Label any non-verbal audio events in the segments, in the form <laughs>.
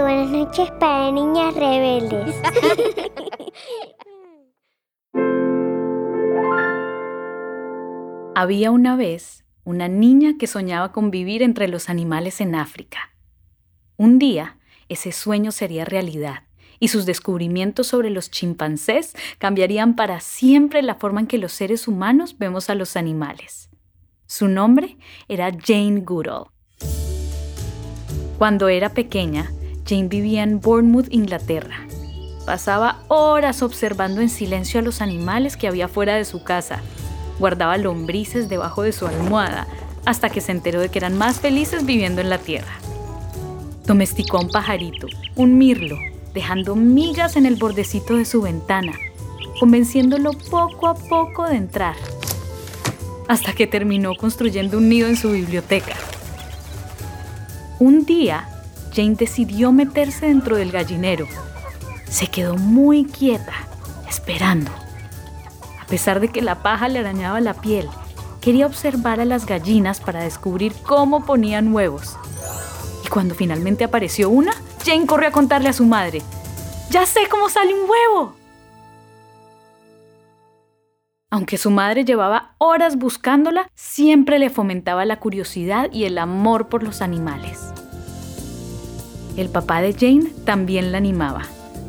buenas noches para niñas rebeldes. <laughs> Había una vez una niña que soñaba con vivir entre los animales en África. Un día, ese sueño sería realidad y sus descubrimientos sobre los chimpancés cambiarían para siempre la forma en que los seres humanos vemos a los animales. Su nombre era Jane Goodall. Cuando era pequeña, Jane vivía en Bournemouth, Inglaterra. Pasaba horas observando en silencio a los animales que había fuera de su casa. Guardaba lombrices debajo de su almohada hasta que se enteró de que eran más felices viviendo en la tierra. Domesticó a un pajarito, un mirlo, dejando migas en el bordecito de su ventana, convenciéndolo poco a poco de entrar, hasta que terminó construyendo un nido en su biblioteca. Un día, Jane decidió meterse dentro del gallinero. Se quedó muy quieta, esperando. A pesar de que la paja le arañaba la piel, quería observar a las gallinas para descubrir cómo ponían huevos. Y cuando finalmente apareció una, Jane corrió a contarle a su madre. ¡Ya sé cómo sale un huevo! Aunque su madre llevaba horas buscándola, siempre le fomentaba la curiosidad y el amor por los animales. El papá de Jane también la animaba.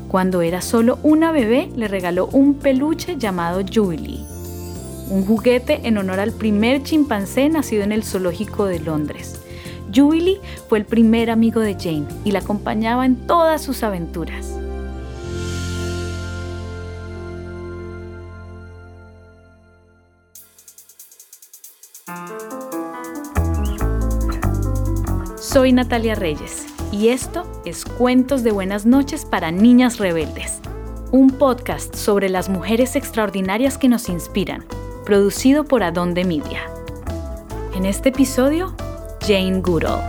Cuando era solo una bebé, le regaló un peluche llamado Julie, un juguete en honor al primer chimpancé nacido en el zoológico de Londres. Julie fue el primer amigo de Jane y la acompañaba en todas sus aventuras. Soy Natalia Reyes y esto es Cuentos de Buenas noches para Niñas Rebeldes, un podcast sobre las mujeres extraordinarias que nos inspiran, producido por Adonde Media. En este episodio, Jane Goodall.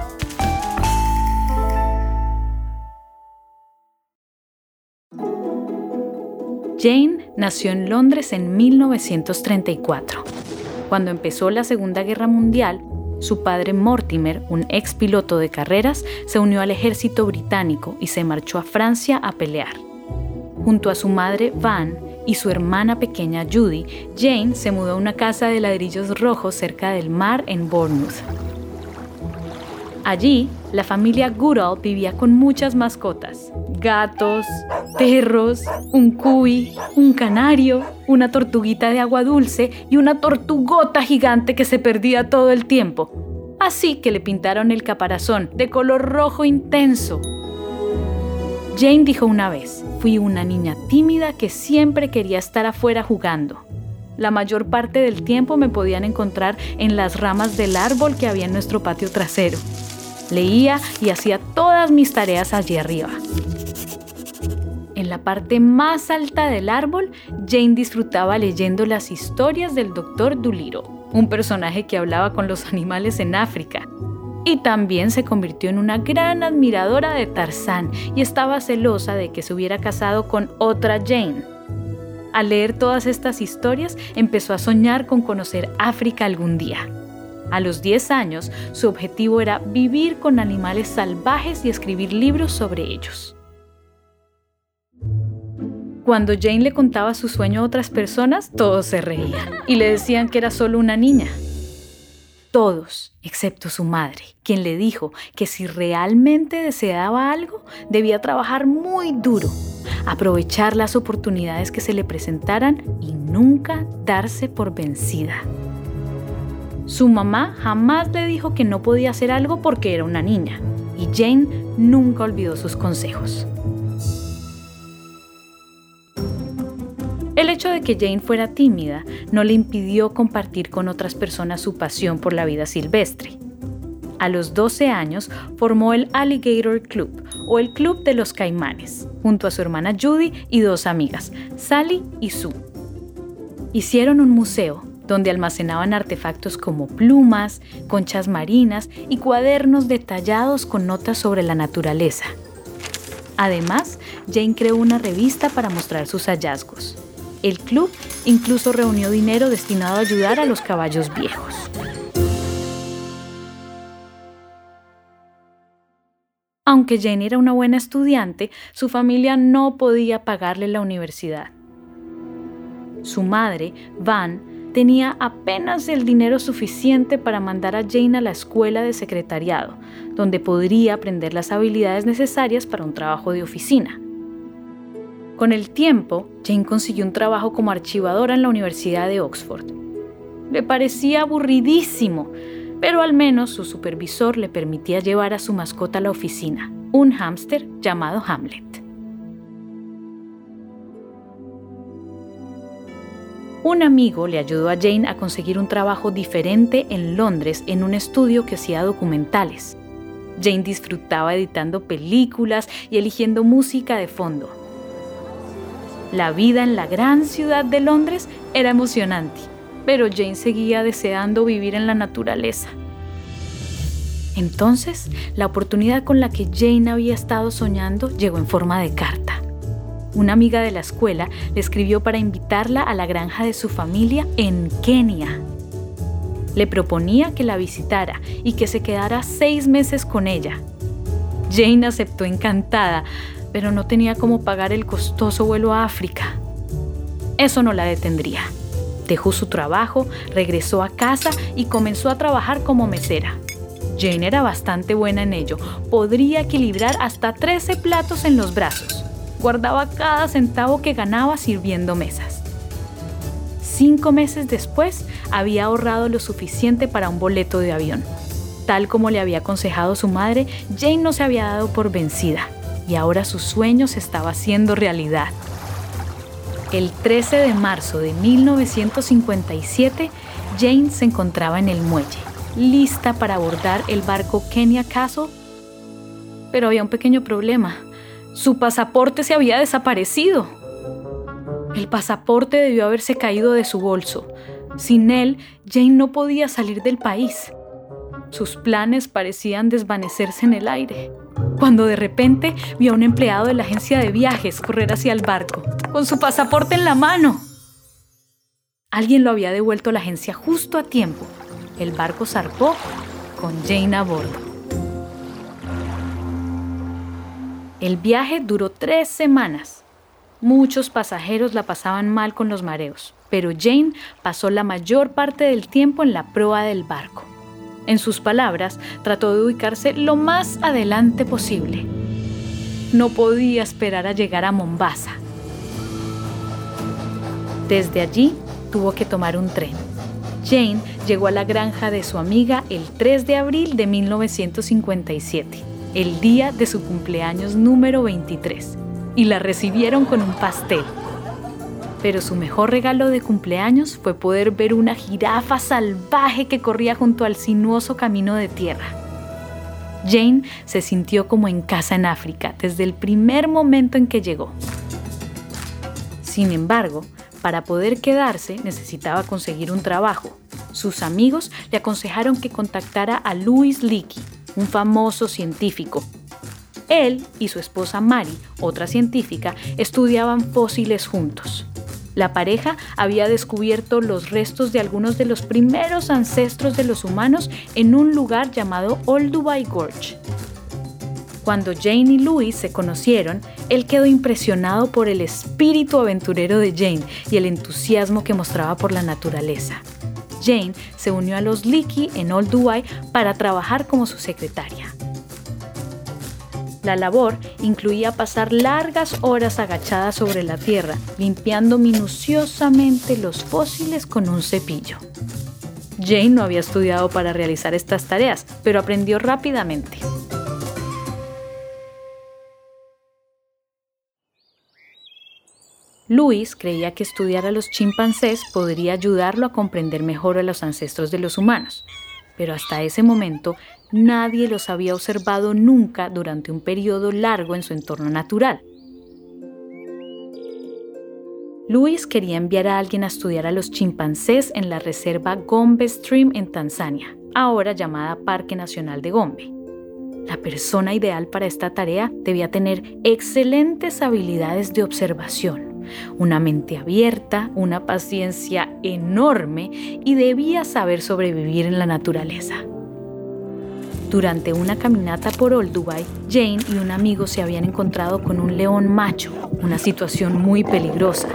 Jane nació en Londres en 1934. Cuando empezó la Segunda Guerra Mundial, su padre Mortimer, un ex piloto de carreras, se unió al ejército británico y se marchó a Francia a pelear. Junto a su madre Van y su hermana pequeña Judy, Jane se mudó a una casa de ladrillos rojos cerca del mar en Bournemouth. Allí, la familia Goodall vivía con muchas mascotas. Gatos, perros, un cuy, un canario, una tortuguita de agua dulce y una tortugota gigante que se perdía todo el tiempo. Así que le pintaron el caparazón de color rojo intenso. Jane dijo una vez, fui una niña tímida que siempre quería estar afuera jugando. La mayor parte del tiempo me podían encontrar en las ramas del árbol que había en nuestro patio trasero. Leía y hacía todas mis tareas allí arriba. En la parte más alta del árbol, Jane disfrutaba leyendo las historias del Dr. Duliro, un personaje que hablaba con los animales en África. Y también se convirtió en una gran admiradora de Tarzán y estaba celosa de que se hubiera casado con otra Jane. Al leer todas estas historias, empezó a soñar con conocer África algún día. A los 10 años, su objetivo era vivir con animales salvajes y escribir libros sobre ellos. Cuando Jane le contaba su sueño a otras personas, todos se reían y le decían que era solo una niña. Todos, excepto su madre, quien le dijo que si realmente deseaba algo, debía trabajar muy duro, aprovechar las oportunidades que se le presentaran y nunca darse por vencida. Su mamá jamás le dijo que no podía hacer algo porque era una niña, y Jane nunca olvidó sus consejos. El hecho de que Jane fuera tímida no le impidió compartir con otras personas su pasión por la vida silvestre. A los 12 años formó el Alligator Club o el Club de los Caimanes, junto a su hermana Judy y dos amigas, Sally y Sue. Hicieron un museo donde almacenaban artefactos como plumas, conchas marinas y cuadernos detallados con notas sobre la naturaleza. Además, Jane creó una revista para mostrar sus hallazgos. El club incluso reunió dinero destinado a ayudar a los caballos viejos. Aunque Jane era una buena estudiante, su familia no podía pagarle la universidad. Su madre, Van, tenía apenas el dinero suficiente para mandar a Jane a la escuela de secretariado, donde podría aprender las habilidades necesarias para un trabajo de oficina. Con el tiempo, Jane consiguió un trabajo como archivadora en la Universidad de Oxford. Le parecía aburridísimo, pero al menos su supervisor le permitía llevar a su mascota a la oficina, un hámster llamado Hamlet. Un amigo le ayudó a Jane a conseguir un trabajo diferente en Londres en un estudio que hacía documentales. Jane disfrutaba editando películas y eligiendo música de fondo. La vida en la gran ciudad de Londres era emocionante, pero Jane seguía deseando vivir en la naturaleza. Entonces, la oportunidad con la que Jane había estado soñando llegó en forma de carta. Una amiga de la escuela le escribió para invitarla a la granja de su familia en Kenia. Le proponía que la visitara y que se quedara seis meses con ella. Jane aceptó encantada, pero no tenía cómo pagar el costoso vuelo a África. Eso no la detendría. Dejó su trabajo, regresó a casa y comenzó a trabajar como mesera. Jane era bastante buena en ello. Podría equilibrar hasta 13 platos en los brazos. Guardaba cada centavo que ganaba sirviendo mesas. Cinco meses después, había ahorrado lo suficiente para un boleto de avión. Tal como le había aconsejado su madre, Jane no se había dado por vencida y ahora su sueño se estaba haciendo realidad. El 13 de marzo de 1957, Jane se encontraba en el muelle lista para abordar el barco Kenya Castle. Pero había un pequeño problema. Su pasaporte se había desaparecido. El pasaporte debió haberse caído de su bolso. Sin él, Jane no podía salir del país. Sus planes parecían desvanecerse en el aire, cuando de repente vio a un empleado de la agencia de viajes correr hacia el barco, con su pasaporte en la mano. Alguien lo había devuelto a la agencia justo a tiempo el barco zarpó con Jane a bordo. El viaje duró tres semanas. Muchos pasajeros la pasaban mal con los mareos, pero Jane pasó la mayor parte del tiempo en la proa del barco. En sus palabras, trató de ubicarse lo más adelante posible. No podía esperar a llegar a Mombasa. Desde allí tuvo que tomar un tren. Jane llegó a la granja de su amiga el 3 de abril de 1957, el día de su cumpleaños número 23, y la recibieron con un pastel. Pero su mejor regalo de cumpleaños fue poder ver una jirafa salvaje que corría junto al sinuoso camino de tierra. Jane se sintió como en casa en África desde el primer momento en que llegó. Sin embargo, para poder quedarse necesitaba conseguir un trabajo. Sus amigos le aconsejaron que contactara a Louis Leakey, un famoso científico. Él y su esposa Mary, otra científica, estudiaban fósiles juntos. La pareja había descubierto los restos de algunos de los primeros ancestros de los humanos en un lugar llamado Old Dubai Gorge, cuando Jane y Louis se conocieron, él quedó impresionado por el espíritu aventurero de Jane y el entusiasmo que mostraba por la naturaleza. Jane se unió a los Leakey en Old Dubai para trabajar como su secretaria. La labor incluía pasar largas horas agachada sobre la tierra, limpiando minuciosamente los fósiles con un cepillo. Jane no había estudiado para realizar estas tareas, pero aprendió rápidamente. Luis creía que estudiar a los chimpancés podría ayudarlo a comprender mejor a los ancestros de los humanos, pero hasta ese momento nadie los había observado nunca durante un periodo largo en su entorno natural. Luis quería enviar a alguien a estudiar a los chimpancés en la reserva Gombe Stream en Tanzania, ahora llamada Parque Nacional de Gombe. La persona ideal para esta tarea debía tener excelentes habilidades de observación, una mente abierta, una paciencia enorme y debía saber sobrevivir en la naturaleza. Durante una caminata por Old Dubai, Jane y un amigo se habían encontrado con un león macho, una situación muy peligrosa.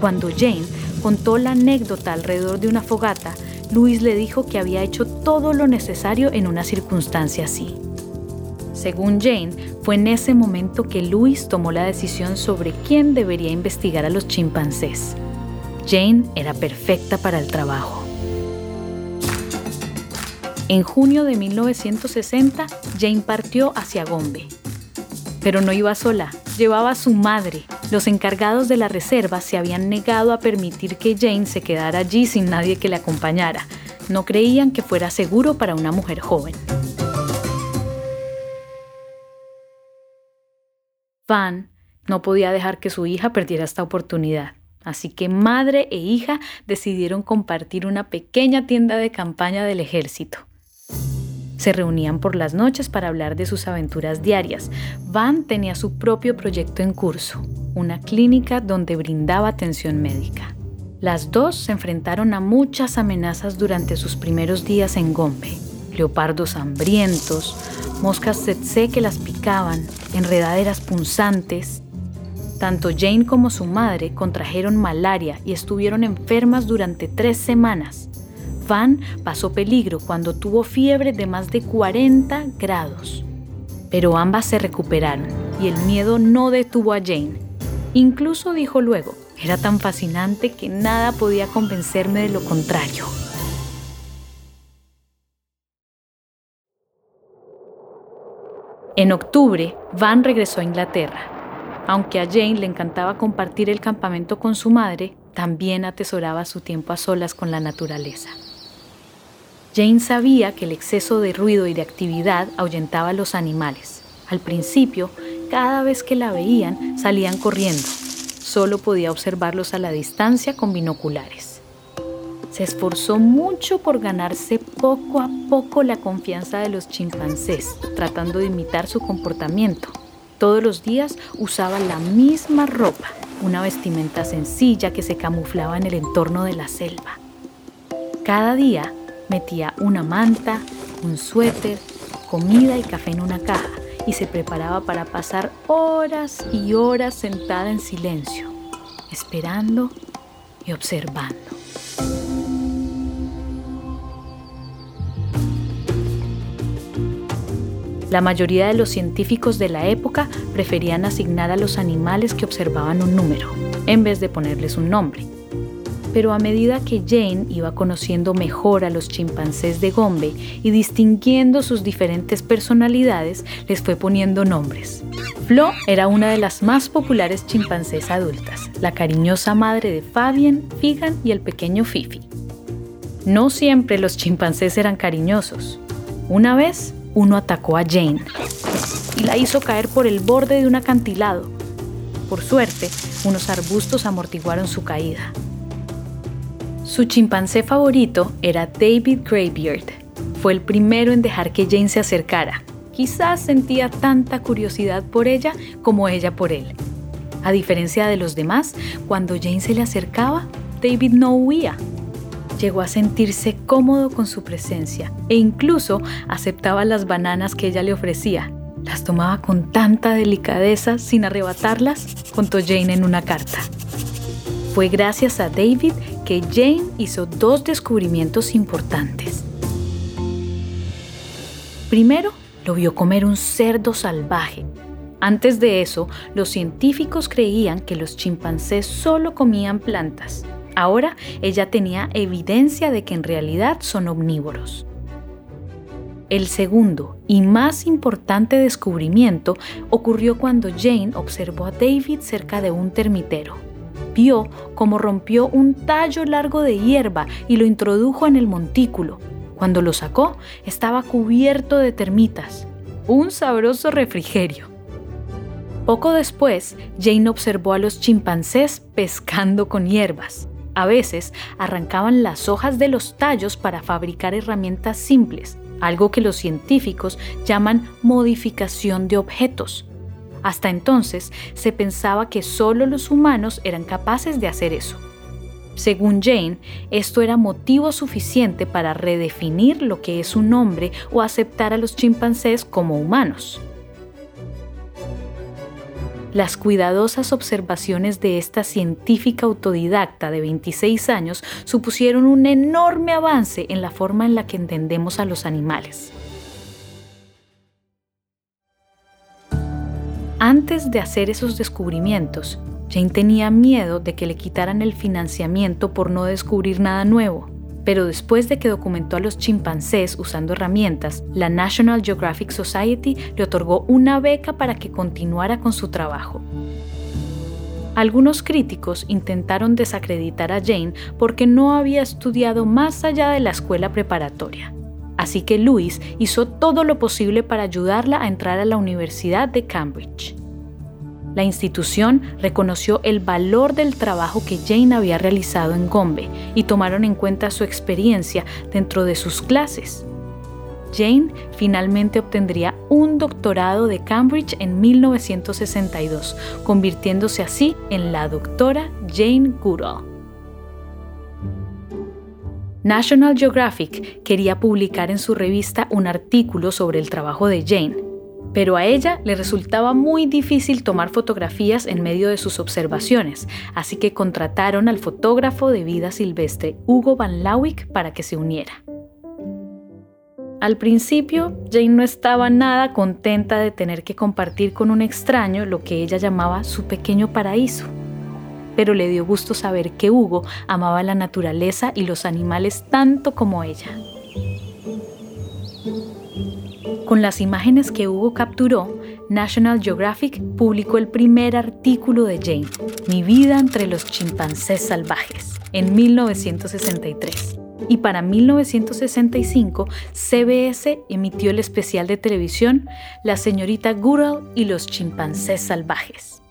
Cuando Jane contó la anécdota alrededor de una fogata, Luis le dijo que había hecho todo lo necesario en una circunstancia así. Según Jane, fue en ese momento que Luis tomó la decisión sobre quién debería investigar a los chimpancés. Jane era perfecta para el trabajo. En junio de 1960, Jane partió hacia Gombe. Pero no iba sola, llevaba a su madre. Los encargados de la reserva se habían negado a permitir que Jane se quedara allí sin nadie que le acompañara. No creían que fuera seguro para una mujer joven. Van no podía dejar que su hija perdiera esta oportunidad. Así que madre e hija decidieron compartir una pequeña tienda de campaña del ejército. Se reunían por las noches para hablar de sus aventuras diarias. Van tenía su propio proyecto en curso, una clínica donde brindaba atención médica. Las dos se enfrentaron a muchas amenazas durante sus primeros días en Gombe. Leopardos hambrientos, moscas tsetse que las picaban, enredaderas punzantes. Tanto Jane como su madre contrajeron malaria y estuvieron enfermas durante tres semanas. Van pasó peligro cuando tuvo fiebre de más de 40 grados. Pero ambas se recuperaron y el miedo no detuvo a Jane. Incluso dijo luego, era tan fascinante que nada podía convencerme de lo contrario. En octubre, Van regresó a Inglaterra. Aunque a Jane le encantaba compartir el campamento con su madre, también atesoraba su tiempo a solas con la naturaleza. Jane sabía que el exceso de ruido y de actividad ahuyentaba a los animales. Al principio, cada vez que la veían, salían corriendo. Solo podía observarlos a la distancia con binoculares. Se esforzó mucho por ganarse poco a poco la confianza de los chimpancés, tratando de imitar su comportamiento. Todos los días usaba la misma ropa, una vestimenta sencilla que se camuflaba en el entorno de la selva. Cada día Metía una manta, un suéter, comida y café en una caja y se preparaba para pasar horas y horas sentada en silencio, esperando y observando. La mayoría de los científicos de la época preferían asignar a los animales que observaban un número, en vez de ponerles un nombre pero a medida que Jane iba conociendo mejor a los chimpancés de Gombe y distinguiendo sus diferentes personalidades, les fue poniendo nombres. Flo era una de las más populares chimpancés adultas, la cariñosa madre de Fabian, Figan y el pequeño Fifi. No siempre los chimpancés eran cariñosos. Una vez, uno atacó a Jane y la hizo caer por el borde de un acantilado. Por suerte, unos arbustos amortiguaron su caída. Su chimpancé favorito era David Greybeard. Fue el primero en dejar que Jane se acercara. Quizás sentía tanta curiosidad por ella como ella por él. A diferencia de los demás, cuando Jane se le acercaba, David no huía. Llegó a sentirse cómodo con su presencia e incluso aceptaba las bananas que ella le ofrecía. Las tomaba con tanta delicadeza sin arrebatarlas, contó Jane en una carta. Fue gracias a David que Jane hizo dos descubrimientos importantes. Primero, lo vio comer un cerdo salvaje. Antes de eso, los científicos creían que los chimpancés solo comían plantas. Ahora ella tenía evidencia de que en realidad son omnívoros. El segundo y más importante descubrimiento ocurrió cuando Jane observó a David cerca de un termitero vio cómo rompió un tallo largo de hierba y lo introdujo en el montículo. Cuando lo sacó, estaba cubierto de termitas. Un sabroso refrigerio. Poco después, Jane observó a los chimpancés pescando con hierbas. A veces arrancaban las hojas de los tallos para fabricar herramientas simples, algo que los científicos llaman modificación de objetos. Hasta entonces se pensaba que solo los humanos eran capaces de hacer eso. Según Jane, esto era motivo suficiente para redefinir lo que es un hombre o aceptar a los chimpancés como humanos. Las cuidadosas observaciones de esta científica autodidacta de 26 años supusieron un enorme avance en la forma en la que entendemos a los animales. Antes de hacer esos descubrimientos, Jane tenía miedo de que le quitaran el financiamiento por no descubrir nada nuevo pero después de que documentó a los chimpancés usando herramientas, la National Geographic Society le otorgó una beca para que continuara con su trabajo. Algunos críticos intentaron desacreditar a Jane porque no había estudiado más allá de la escuela preparatoria. Así que Louis hizo todo lo posible para ayudarla a entrar a la Universidad de Cambridge. La institución reconoció el valor del trabajo que Jane había realizado en Gombe y tomaron en cuenta su experiencia dentro de sus clases. Jane finalmente obtendría un doctorado de Cambridge en 1962, convirtiéndose así en la doctora Jane Goodall. National Geographic quería publicar en su revista un artículo sobre el trabajo de Jane, pero a ella le resultaba muy difícil tomar fotografías en medio de sus observaciones, así que contrataron al fotógrafo de vida silvestre Hugo Van Lawick para que se uniera. Al principio, Jane no estaba nada contenta de tener que compartir con un extraño lo que ella llamaba su pequeño paraíso, pero le dio gusto saber que Hugo amaba la naturaleza y los animales tanto como ella. Con las imágenes que Hugo capturó, National Geographic publicó el primer artículo de Jane, Mi vida entre los chimpancés salvajes, en 1963. Y para 1965, CBS emitió el especial de televisión La señorita Goodall y los chimpancés salvajes.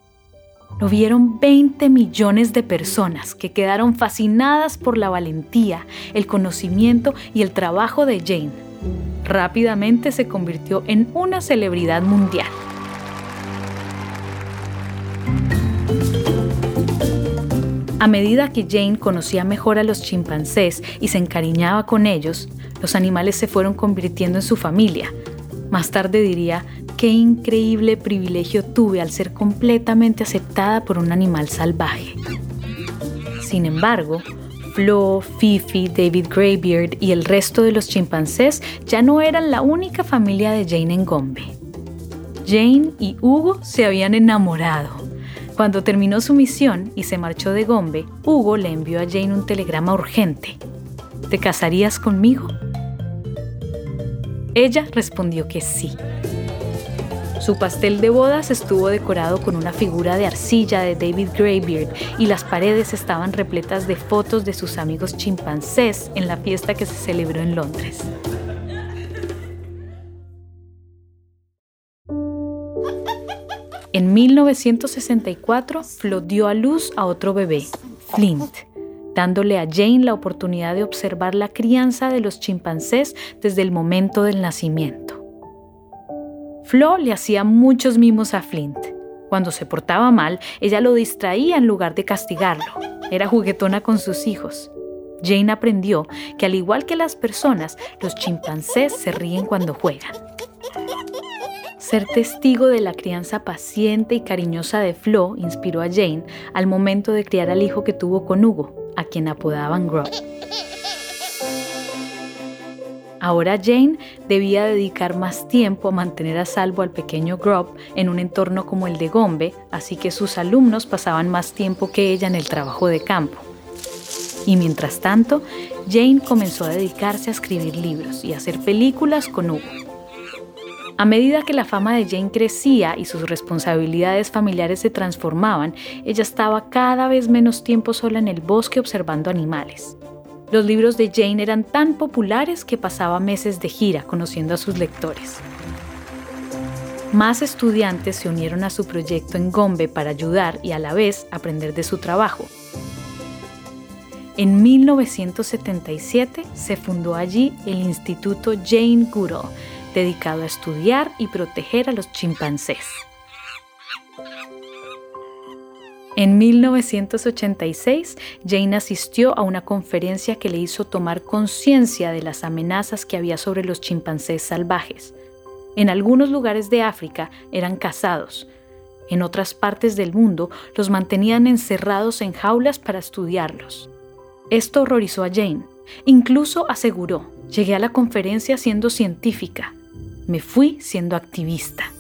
Lo vieron 20 millones de personas que quedaron fascinadas por la valentía, el conocimiento y el trabajo de Jane rápidamente se convirtió en una celebridad mundial. A medida que Jane conocía mejor a los chimpancés y se encariñaba con ellos, los animales se fueron convirtiendo en su familia. Más tarde diría, qué increíble privilegio tuve al ser completamente aceptada por un animal salvaje. Sin embargo, Flo, Fifi, David Greybeard y el resto de los chimpancés ya no eran la única familia de Jane en Gombe. Jane y Hugo se habían enamorado. Cuando terminó su misión y se marchó de Gombe, Hugo le envió a Jane un telegrama urgente. ¿Te casarías conmigo? Ella respondió que sí. Su pastel de bodas estuvo decorado con una figura de arcilla de David Greybeard y las paredes estaban repletas de fotos de sus amigos chimpancés en la fiesta que se celebró en Londres. En 1964, Flo dio a luz a otro bebé, Flint, dándole a Jane la oportunidad de observar la crianza de los chimpancés desde el momento del nacimiento. Flo le hacía muchos mimos a Flint. Cuando se portaba mal, ella lo distraía en lugar de castigarlo. Era juguetona con sus hijos. Jane aprendió que al igual que las personas, los chimpancés se ríen cuando juegan. Ser testigo de la crianza paciente y cariñosa de Flo inspiró a Jane al momento de criar al hijo que tuvo con Hugo, a quien apodaban Grub. Ahora Jane debía dedicar más tiempo a mantener a salvo al pequeño Grub en un entorno como el de Gombe, así que sus alumnos pasaban más tiempo que ella en el trabajo de campo. Y mientras tanto, Jane comenzó a dedicarse a escribir libros y a hacer películas con Hugo. A medida que la fama de Jane crecía y sus responsabilidades familiares se transformaban, ella estaba cada vez menos tiempo sola en el bosque observando animales. Los libros de Jane eran tan populares que pasaba meses de gira conociendo a sus lectores. Más estudiantes se unieron a su proyecto en Gombe para ayudar y a la vez aprender de su trabajo. En 1977 se fundó allí el Instituto Jane Goodall, dedicado a estudiar y proteger a los chimpancés. En 1986, Jane asistió a una conferencia que le hizo tomar conciencia de las amenazas que había sobre los chimpancés salvajes. En algunos lugares de África eran cazados. En otras partes del mundo los mantenían encerrados en jaulas para estudiarlos. Esto horrorizó a Jane. Incluso aseguró, llegué a la conferencia siendo científica. Me fui siendo activista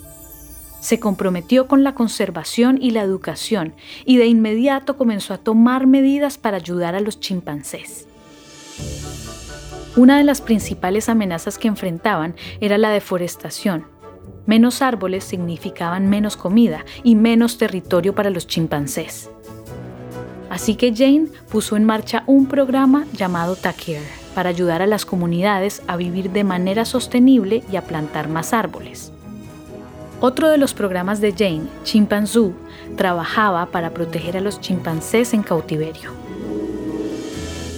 se comprometió con la conservación y la educación y de inmediato comenzó a tomar medidas para ayudar a los chimpancés. Una de las principales amenazas que enfrentaban era la deforestación. Menos árboles significaban menos comida y menos territorio para los chimpancés. Así que Jane puso en marcha un programa llamado Takir para ayudar a las comunidades a vivir de manera sostenible y a plantar más árboles. Otro de los programas de Jane, Chimpanzoo, trabajaba para proteger a los chimpancés en cautiverio.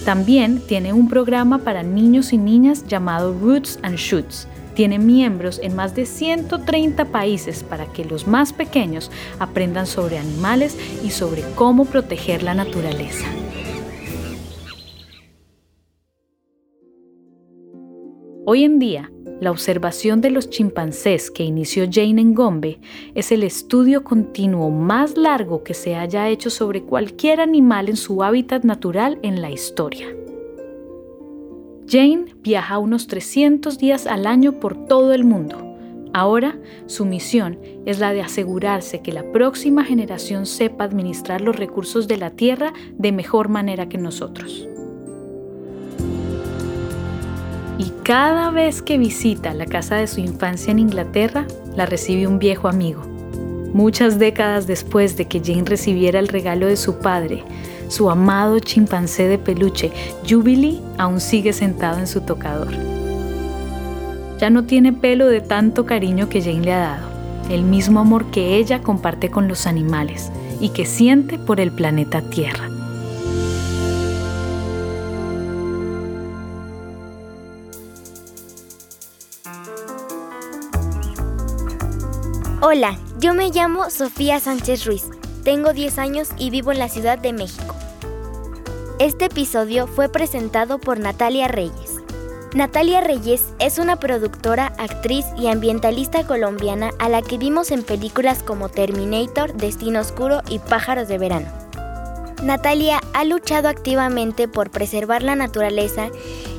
También tiene un programa para niños y niñas llamado Roots and Shoots. Tiene miembros en más de 130 países para que los más pequeños aprendan sobre animales y sobre cómo proteger la naturaleza. Hoy en día, la observación de los chimpancés que inició Jane en Gombe es el estudio continuo más largo que se haya hecho sobre cualquier animal en su hábitat natural en la historia. Jane viaja unos 300 días al año por todo el mundo. Ahora, su misión es la de asegurarse que la próxima generación sepa administrar los recursos de la Tierra de mejor manera que nosotros. Y cada vez que visita la casa de su infancia en Inglaterra, la recibe un viejo amigo. Muchas décadas después de que Jane recibiera el regalo de su padre, su amado chimpancé de peluche, Jubilee, aún sigue sentado en su tocador. Ya no tiene pelo de tanto cariño que Jane le ha dado, el mismo amor que ella comparte con los animales y que siente por el planeta Tierra. Hola, yo me llamo Sofía Sánchez Ruiz, tengo 10 años y vivo en la Ciudad de México. Este episodio fue presentado por Natalia Reyes. Natalia Reyes es una productora, actriz y ambientalista colombiana a la que vimos en películas como Terminator, Destino Oscuro y Pájaros de Verano. Natalia ha luchado activamente por preservar la naturaleza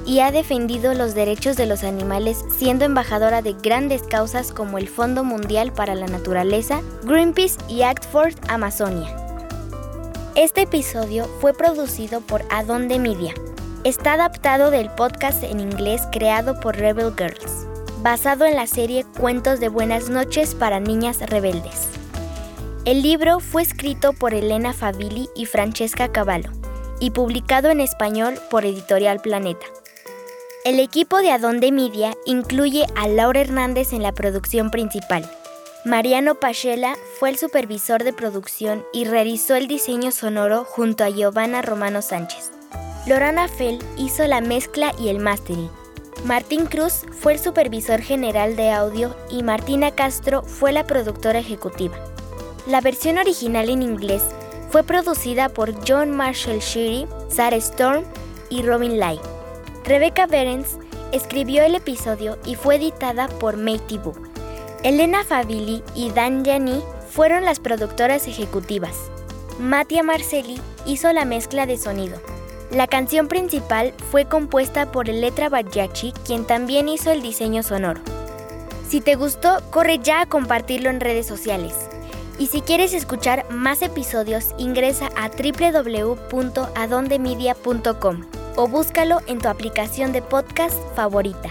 y ha defendido los derechos de los animales siendo embajadora de grandes causas como el Fondo Mundial para la Naturaleza, Greenpeace y Act for Amazonia. Este episodio fue producido por Adonde Media. Está adaptado del podcast en inglés creado por Rebel Girls, basado en la serie Cuentos de Buenas noches para Niñas Rebeldes. El libro fue escrito por Elena Favilli y Francesca Cavallo y publicado en español por Editorial Planeta. El equipo de Adonde Media incluye a Laura Hernández en la producción principal. Mariano Pachela fue el supervisor de producción y realizó el diseño sonoro junto a Giovanna Romano Sánchez. Lorana Fell hizo la mezcla y el mastering. Martín Cruz fue el supervisor general de audio y Martina Castro fue la productora ejecutiva. La versión original en inglés fue producida por John Marshall Sheary, Sarah Storm y Robin Lai. Rebecca Berens escribió el episodio y fue editada por Matey Book. Elena Favilli y Dan Yanni fueron las productoras ejecutivas. Mattia Marcelli hizo la mezcla de sonido. La canción principal fue compuesta por Eletra Bajacci, quien también hizo el diseño sonoro. Si te gustó, corre ya a compartirlo en redes sociales. Y si quieres escuchar más episodios, ingresa a www.adondemedia.com o búscalo en tu aplicación de podcast favorita.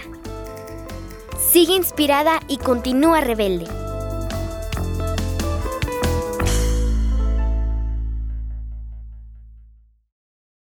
Sigue inspirada y continúa rebelde.